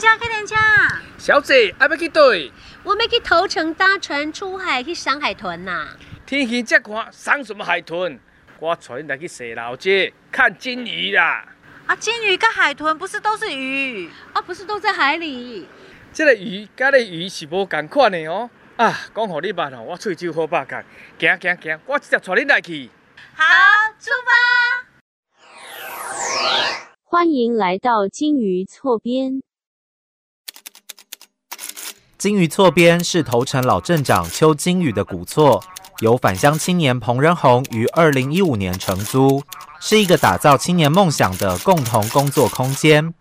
开店家。小姐，爱要去对？我们去头城搭船出海去赏海豚呐。天气这寒，赏什么海豚？我带你来去洗老街看金鱼啦。啊，金鱼跟海豚不是都是鱼？啊，不是都在海里？这个鱼，甲个鱼是无共款的哦。啊，讲互你捌哦，我喙手好把干，行行行，我直接带你来去。好，出发。欢迎来到金鱼错边。金鱼厝边是头城老镇长邱金宇的古厝，由返乡青年彭仁宏于二零一五年承租，是一个打造青年梦想的共同工作空间。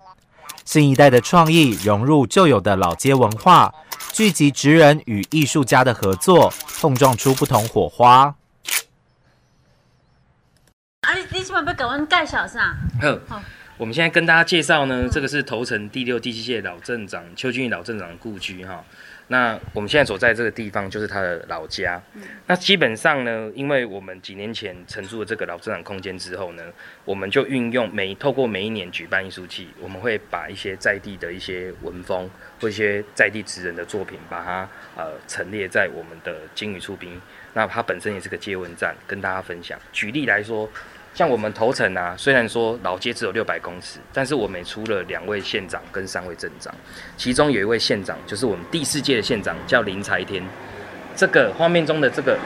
新一代的创意融入旧有的老街文化，聚集职人与艺术家的合作，碰撞出不同火花。啊，你你今晚要给我介绍啥？好。我们现在跟大家介绍呢，这个是头城第六、第七届老镇长邱俊义老镇长的故居哈。那我们现在所在这个地方就是他的老家。那基本上呢，因为我们几年前承租了这个老镇长空间之后呢，我们就运用每透过每一年举办艺术季，我们会把一些在地的一些文风或一些在地职人的作品，把它呃陈列在我们的金鱼出兵。那它本身也是个接文站，跟大家分享。举例来说。像我们头城啊，虽然说老街只有六百公尺，但是我们出了两位县长跟三位镇长，其中有一位县长就是我们第四届的县长，叫林才天。这个画面中的这个，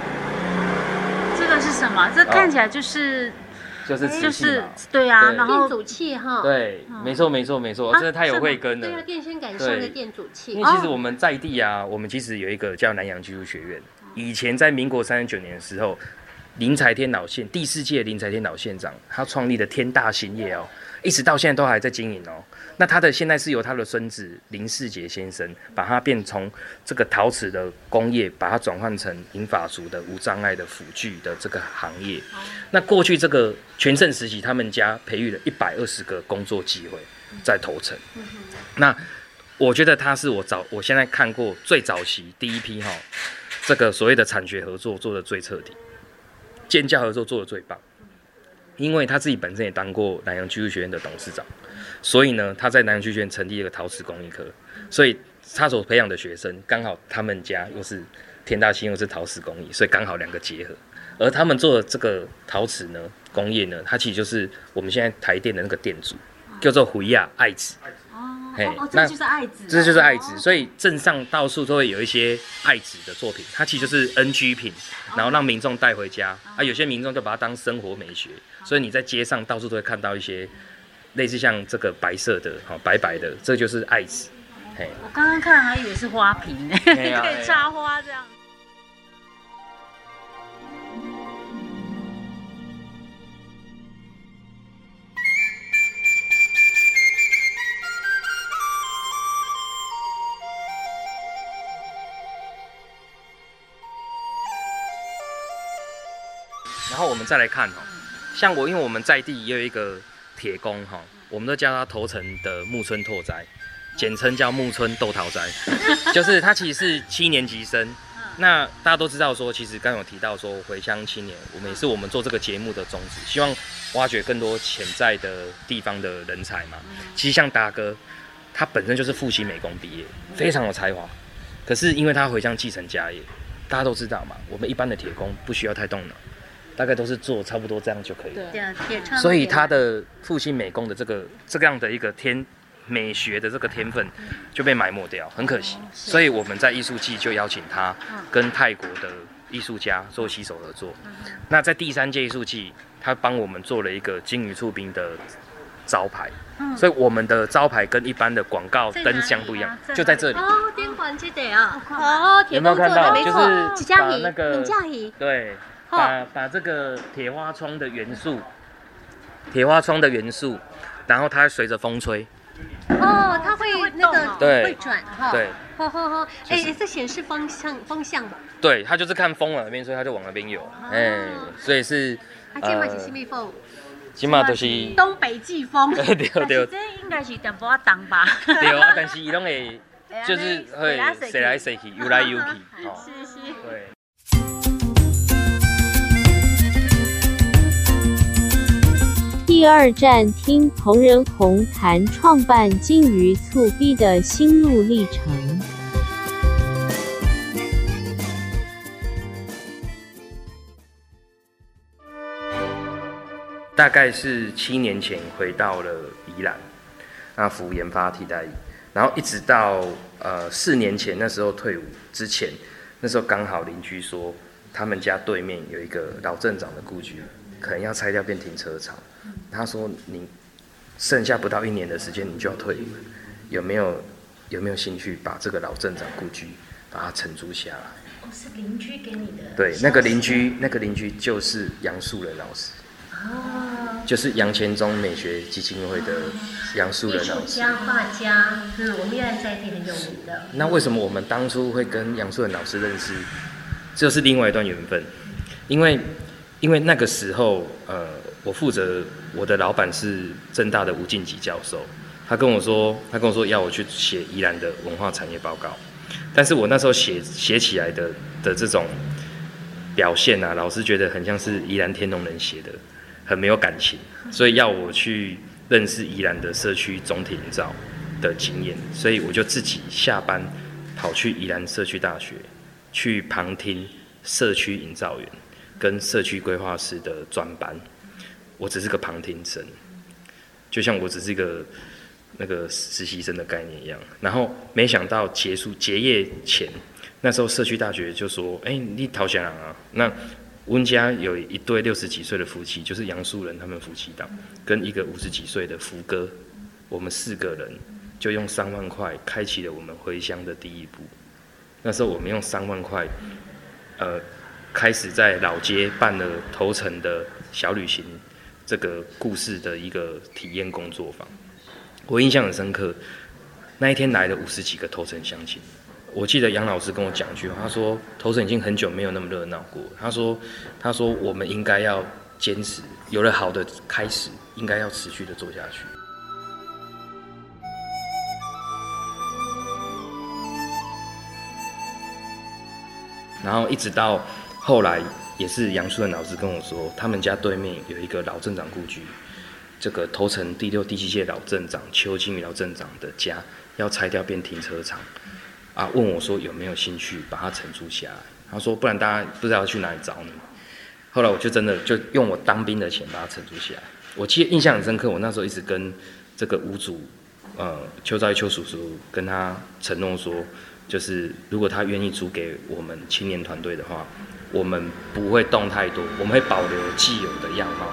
这个是什么？这看起来就是就是就是对啊，然后电阻器哈，对，没错没错没错，真的太有慧根了。对啊，电线杆上的电阻器。因为其实我们在地啊，我们其实有一个叫南洋技术学院，以前在民国三十九年的时候。林才天老县第四届林才天老县长，他创立的天大兴业哦，一直到现在都还在经营哦。那他的现在是由他的孙子林世杰先生，把它变从这个陶瓷的工业，把它转换成银发族的无障碍的辅具的这个行业。那过去这个全盛时期，他们家培育了一百二十个工作机会在头城。那我觉得他是我早我现在看过最早期第一批哈，这个所谓的产学合作做的最彻底。建教合作做的最棒，因为他自己本身也当过南洋技术学院的董事长，所以呢，他在南洋技术学院成立一个陶瓷工艺科，所以他所培养的学生刚好他们家又是天大兴又是陶瓷工艺，所以刚好两个结合。而他们做的这个陶瓷呢，工业呢，它其实就是我们现在台电的那个店主，叫做胡亚爱子。哦，这就是爱子，这就是爱子，所以镇上到处都会有一些爱子的作品，它其实就是 NG 品，然后让民众带回家。啊。有些民众就把它当生活美学，所以你在街上到处都会看到一些类似像这个白色的，好，白白的，这就是爱子。嘿，我刚刚看还以为是花瓶呢，可以插花这样。再来看哈，像我，因为我们在地也有一个铁工哈，我们都叫他头城的木村拓哉，简称叫木村豆桃哉，就是他其实是七年级生。那大家都知道说，其实刚有提到说回乡青年，我们也是我们做这个节目的宗旨，希望挖掘更多潜在的地方的人才嘛。其实像达哥，他本身就是复兴美工毕业，非常有才华，可是因为他回乡继承家业，大家都知道嘛，我们一般的铁工不需要太动脑。大概都是做差不多这样就可以。了，所以他的复兴美工的这个这样的一个天美学的这个天分就被埋没掉，很可惜。所以我们在艺术季就邀请他跟泰国的艺术家做携手合作。那在第三届艺术季，他帮我们做了一个金鱼触冰的招牌，所以我们的招牌跟一般的广告灯箱不一样，就在这里。哦，电环记得啊，哦，有没有看到？就是把那个对。把把这个铁花窗的元素，铁花窗的元素，然后它随着风吹，哦，它会那个对会转哈，对，好好好，哎，这显示方向方向吧？对，它就是看风往哪边吹，它就往那边游，哎，所以是呃，是西北风，起码都是东北季风，对 对对，这应该是淡薄仔东吧？对啊，但是伊拢会 就是会谁来谁去，游来游去，是是，对。第二站听彭仁宏谈创办金鱼醋 B 的心路历程。大概是七年前回到了宜兰，那服研发替代，然后一直到呃四年前那时候退伍之前，那时候刚好邻居说他们家对面有一个老镇长的故居，可能要拆掉变停车场。他说你剩下不到一年的时间你就要退伍，有没有有没有兴趣把这个老镇长故居把它承租下来？哦，是邻居给你的。对，那个邻居那个邻居就是杨树仁老师。哦，就是杨前忠美学基金会的杨树仁老师，家画家，嗯，我们原来在地很有名的。那为什么我们当初会跟杨树仁老师认识？这是另外一段缘分，因为因为那个时候，呃，我负责我的老板是正大的吴敬吉教授，他跟我说，他跟我说要我去写宜兰的文化产业报告，但是我那时候写写起来的的这种表现啊，老师觉得很像是宜兰天龙人写的。很没有感情，所以要我去认识宜兰的社区总体营造的经验，所以我就自己下班跑去宜兰社区大学去旁听社区营造员跟社区规划师的专班。我只是个旁听生，就像我只是一个那个实习生的概念一样。然后没想到结束结业前，那时候社区大学就说：“哎，你陶小郎啊，那。”温家有一对六十几岁的夫妻，就是杨树人他们夫妻档，跟一个五十几岁的福哥，我们四个人就用三万块开启了我们回乡的第一步。那时候我们用三万块，呃，开始在老街办了头城的小旅行这个故事的一个体验工作坊。我印象很深刻，那一天来了五十几个头城乡亲。我记得杨老师跟我讲一句话，他说：“头城已经很久没有那么热闹过。”他说：“他说我们应该要坚持，有了好的开始，应该要持续的做下去。”然后一直到后来，也是杨树的老师跟我说，他们家对面有一个老镇长故居，这个头城第六、第七届老镇长邱金宇老镇长的家要拆掉变停车场。啊，问我说有没有兴趣把它承租下来？他说不然大家不知道去哪里找你。后来我就真的就用我当兵的钱把它承租下来。我记得印象很深刻，我那时候一直跟这个屋主，呃，邱兆邱叔叔跟他承诺说，就是如果他愿意租给我们青年团队的话，我们不会动太多，我们会保留既有的样貌。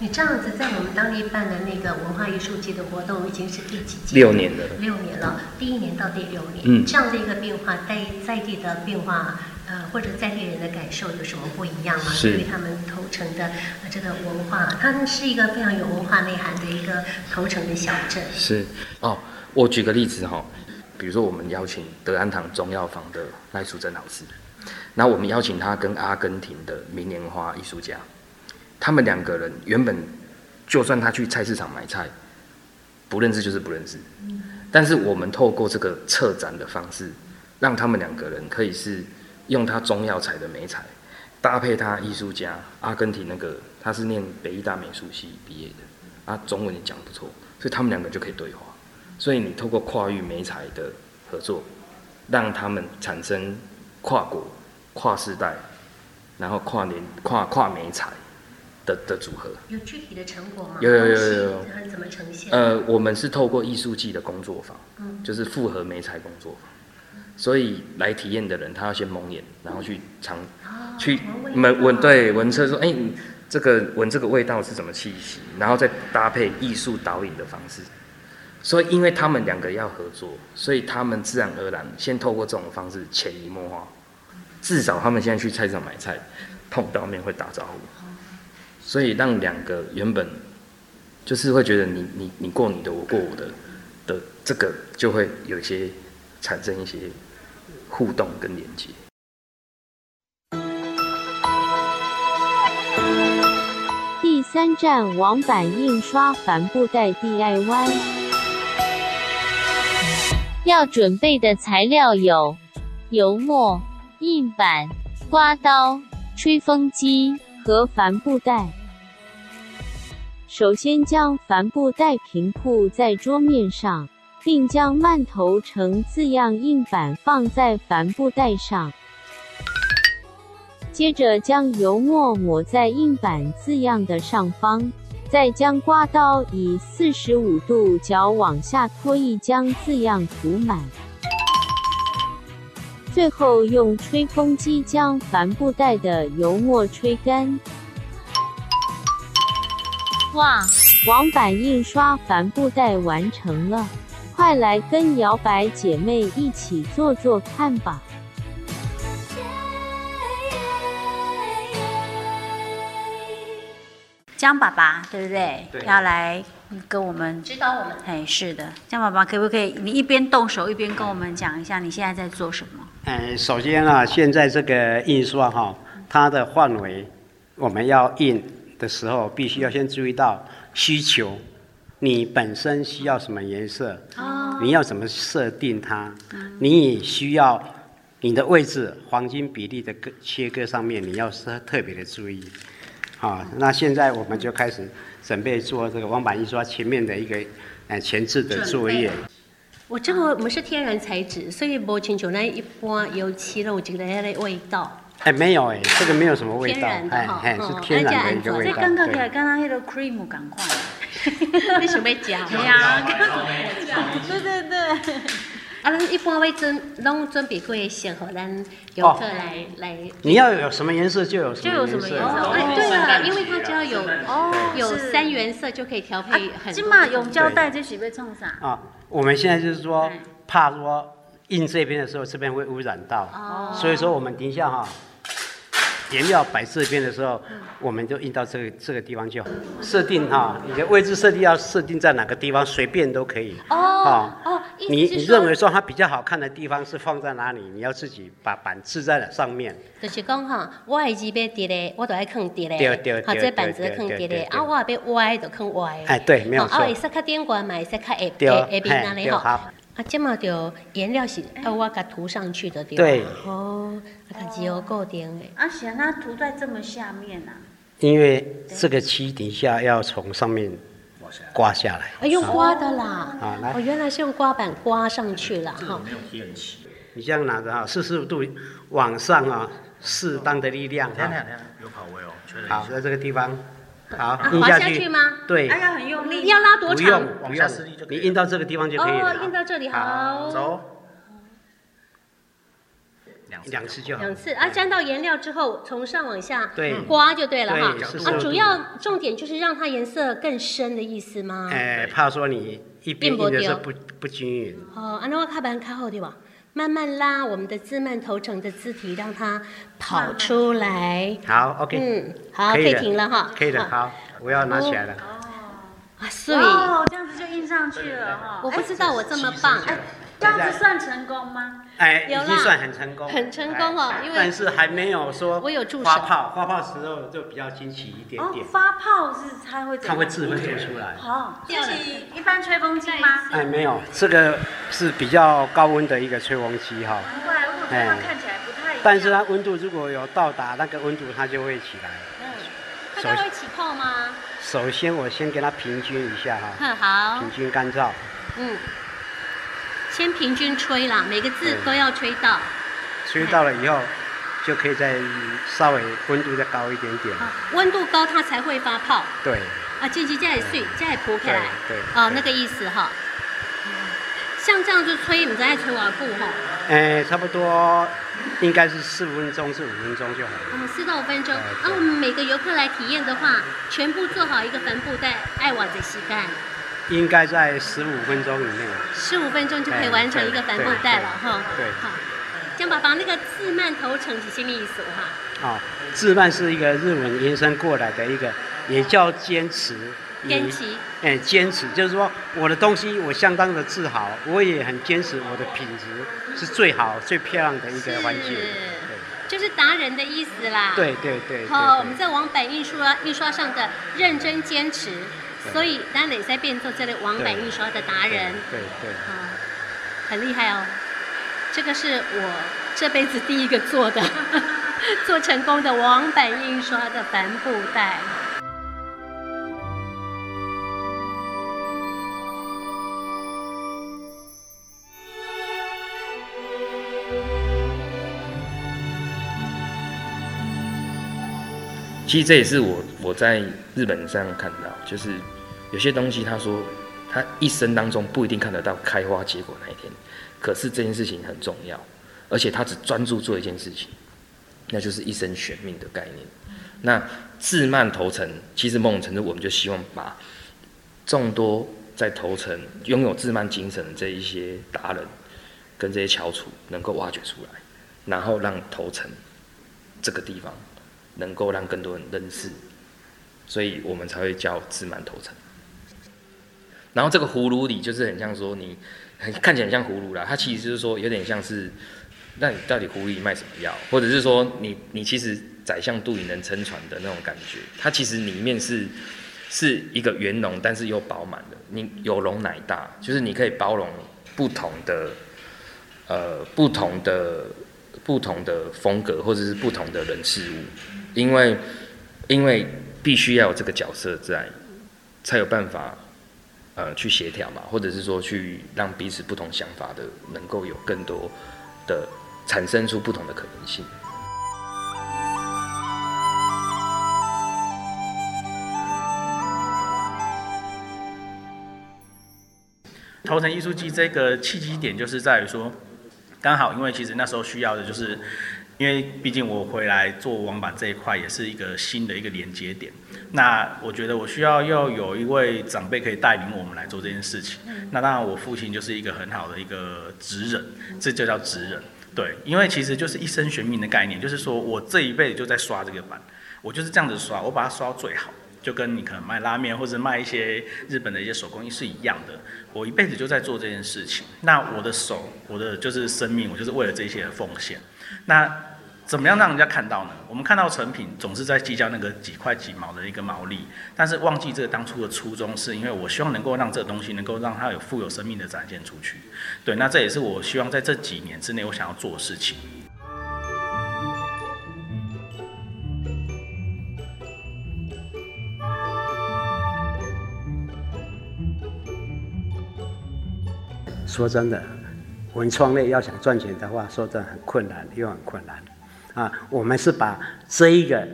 你这样子在我们当地办的那个文化艺术节的活动，已经是第几届？六年了。六年了，第一年到第六年，嗯，这样的一个变化，在在地的变化，呃，或者在地人的感受有什么不一样吗？对于他们头城的这个文化，他们是一个非常有文化内涵的一个头城的小镇。是哦，我举个例子哈，比如说我们邀请德安堂中药房的赖淑珍老师，那我们邀请他跟阿根廷的明年花艺术家。他们两个人原本，就算他去菜市场买菜，不认识就是不认识。但是我们透过这个策展的方式，让他们两个人可以是用他中药材的美材，搭配他艺术家阿根廷那个，他是念北艺大美术系毕业的，啊，中文也讲不错，所以他们两个就可以对话。所以你透过跨域美材的合作，让他们产生跨国、跨世代，然后跨年、跨跨美材。的的组合有具体的成果吗？有有有有有。怎么呈现？呃，我们是透过艺术季的工作坊，嗯，就是复合美材工作坊，所以来体验的人他要先蒙眼，然后去尝，去闻闻对闻测说，哎，这个闻这个味道是什么气息，然后再搭配艺术导引的方式。所以因为他们两个要合作，所以他们自然而然先透过这种方式潜移默化，至少他们现在去菜市场买菜，碰到面会打招呼。所以让两个原本就是会觉得你你你过你的我过我的的这个就会有一些产生一些互动跟连接。第三站网版印刷帆布袋 DIY，要准备的材料有油墨、印板、刮刀、吹风机。和帆布袋。首先将帆布袋平铺在桌面上，并将慢投成字样印板放在帆布袋上。接着将油墨抹在印板字样的上方，再将刮刀以四十五度角往下拖一将字样涂满。最后用吹风机将帆布袋的油墨吹干。哇，网版印刷帆布袋完成了，快来跟摇摆姐妹一起做做看吧！江爸爸，对不对？对。要来跟我们指导我们。哎，是的，江爸爸可不可以？你一边动手一边跟我们讲一下你现在在做什么？嗯，首先啊，现在这个印刷哈，它的范围，我们要印。的时候，必须要先注意到需求，你本身需要什么颜色，哦你要怎么设定它，你也需要你的位置黄金比例的割切割上面，你要是特别的注意。好，那现在我们就开始准备做这个网板印刷前面的一个呃前置的作业。我这个我们是天然材质，所以不清楚那一般油漆那种这个的味道。哎，没有哎，这个没有什么味道，哎哎，是天然的一个味道。这刚刚起来，刚刚那个 cream 赶快，你想要加？对 呀，对对对。啊，咱一般会准拢准备过先和咱游客来来。你要有什么颜色就有什么颜色。哎，对了，因为它只要有哦有三原色就可以调配很。起码用胶带就许被冲啥。啊，我们现在就是说怕说印这边的时候这边会污染到，所以说我们等一下哈。颜料摆这边的时候，我们就印到这个这个地方就好。设定哈，你的位置设定要设定在哪个地方，随便都可以。哦哦，你你认为说它比较好看的地方是放在哪里？你要自己把板置在了上面。就是讲哈，我的字要叠嘞，我都爱放叠嘞。对对对。好，这板子放叠嘞，啊，我要歪就放歪。哎，对，没有错。啊，会使较顶管嘛，会使较下下下边那里哈。啊，这么就颜料是要，我给涂上去的对对。哦，啊，只有固定的。啊，显它涂在这么下面呐。因为这个漆底下要从上面刮下来。啊，用刮的啦。啊，来。哦，原来是用刮板刮上去了哈。没有贴漆。你这样拿着哈，四十五度往上啊，适当的力量。看看看，有跑位哦。好，在这个地方。好，印下去吗？对，要很用力，要拉多长？不用，不用，你印到这个地方就可以了。哦，印到这里好。走。两次就好。两次啊，沾到颜料之后，从上往下刮就对了哈。啊，主要重点就是让它颜色更深的意思吗？哎，怕说你一边印的时候不不均匀。哦，啊，那我卡板卡好对吧？慢慢拉我们的字慢头成的字体，让它跑出来。好，OK。嗯，好，可以停了哈。可以的，好，我要拿起来了。哦，啊，碎。哦，这样子就印上去了哈。我不知道我这么棒。这样子算成功吗？哎，已经算很成功，很成功哦。因为但是还没有说我有助手。发泡，发泡时候就比较惊奇一点点。发泡是它会它会自会做出来。好，就是一般吹风机吗？哎，没有，这个是比较高温的一个吹风机哈。难怪，我觉得它看起来不太一样。但是它温度如果有到达那个温度，它就会起来。嗯，它会起泡吗？首先我先给它平均一下哈。嗯，好。平均干燥。嗯。先平均吹啦，每个字都要吹到。吹到了以后，就可以再稍微温度再高一点点。温度高它才会发泡。对。啊，进去再碎，再铺开来。对。哦，那个意思哈。像这样就吹，你再吹完布哈。哎，差不多应该是四分钟至五分钟就好了。嗯，四到五分钟。那，我们每个游客来体验的话，全部做好一个帆布袋，爱瓦的膝盖。应该在十五分钟以内。十五分钟就可以完成一个帆布袋了哈。对。好，江宝宝，那个自慢头成是什么意思哈？哦，自慢是一个日文延伸过来的一个，也叫坚持。坚持。哎，坚持就是说我的东西我相当的自豪，我也很坚持我的品质是最好、最漂亮的一个环境。对。就是达人的意思啦。对对对。好，我们在网版印刷印刷上的认真坚持。所以，丹磊在变做这类网版印刷的达人，对对，啊，很厉害哦。这个是我这辈子第一个做的，做成功的网版印刷的帆布袋。其实这也是我我在日本上看到，就是有些东西，他说他一生当中不一定看得到开花结果那一天，可是这件事情很重要，而且他只专注做一件事情，那就是一生悬命的概念。那自慢投诚，其实某种程度我们就希望把众多在投诚拥有自慢精神的这一些达人跟这些翘楚能够挖掘出来，然后让投诚这个地方。能够让更多人认识，所以我们才会叫自满头层。然后这个葫芦里就是很像说你，看起来很像葫芦啦，它其实就是说有点像是，那你到底葫芦里卖什么药？或者是说你你其实宰相肚里能撑船的那种感觉，它其实里面是是一个圆融但是又饱满的，你有容乃大，就是你可以包容不同的呃不同的不同的风格或者是不同的人事物。因为，因为必须要有这个角色在，才有办法，呃，去协调嘛，或者是说去让彼此不同想法的能够有更多的产生出不同的可能性。头层艺术季这个契机点就是在于说，刚好因为其实那时候需要的就是。因为毕竟我回来做网版这一块也是一个新的一个连接点，那我觉得我需要要有一位长辈可以带领我们来做这件事情。那当然我父亲就是一个很好的一个职人，这就叫职人。对，因为其实就是一生悬命的概念，就是说我这一辈子就在刷这个版，我就是这样子刷，我把它刷到最好，就跟你可能卖拉面或者卖一些日本的一些手工艺是一样的。我一辈子就在做这件事情，那我的手，我的就是生命，我就是为了这些奉献。那怎么样让人家看到呢？我们看到成品总是在计较那个几块几毛的一个毛利，但是忘记这个当初的初衷，是因为我希望能够让这个东西能够让它有富有生命的展现出去。对，那这也是我希望在这几年之内我想要做的事情。说真的。文创类要想赚钱的话，说真的很困难，又很困难，啊，我们是把这一个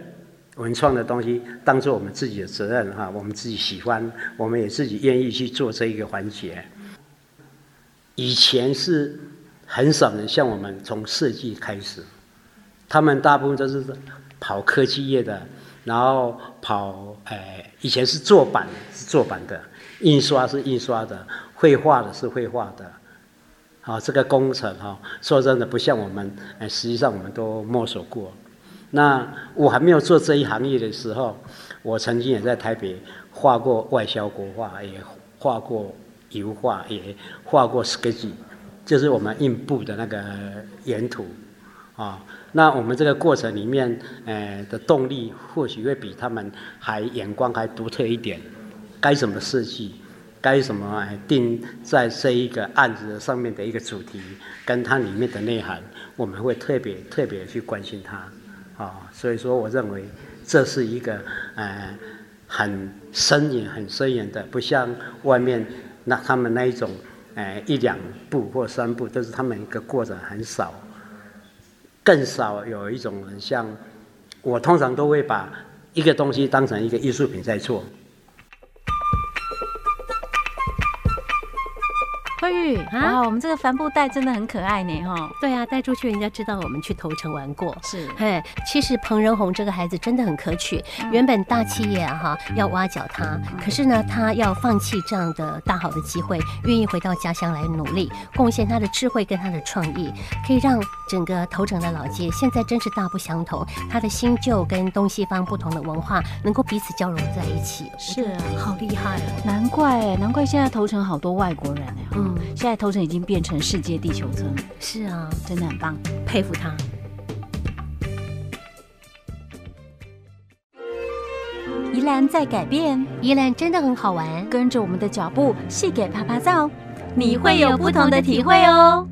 文创的东西当做我们自己的责任哈，我们自己喜欢，我们也自己愿意去做这一个环节。以前是很少人像我们从设计开始，他们大部分都是跑科技业的，然后跑诶，以前是做版是做版的，印刷是印刷的，绘画的是绘画的。啊，这个工程哈，说真的不像我们，哎，实际上我们都摸索过。那我还没有做这一行业的时候，我曾经也在台北画过外销国画，也画过油画，也画过 sketch，就是我们印布的那个原图。啊，那我们这个过程里面，呃的动力或许会比他们还眼光还独特一点，该怎么设计？该什么定在这一个案子上面的一个主题，跟它里面的内涵，我们会特别特别去关心它，啊，所以说我认为这是一个呃很深远、很深远的，不像外面那他们那一种，呃一两步或三步都是他们一个过程很少，更少有一种人像我通常都会把一个东西当成一个艺术品在做。慧玉啊，我们这个帆布袋真的很可爱呢，哈。对啊，带出去人家知道我们去头城玩过。是，嘿，其实彭仁宏这个孩子真的很可取。原本大企业啊哈要挖角他，可是呢他要放弃这样的大好的机会，愿意回到家乡来努力，贡献他的智慧跟他的创意，可以让整个头城的老街现在真是大不相同。他的新旧跟东西方不同的文化能够彼此交融在一起，是啊，好厉害啊。难怪，难怪现在头城好多外国人哎。嗯。现在头城已经变成世界地球村，是啊，真的很棒，佩服他。宜兰在改变，宜兰真的很好玩，跟着我们的脚步，细给啪啪照，你会有不同的体会哦。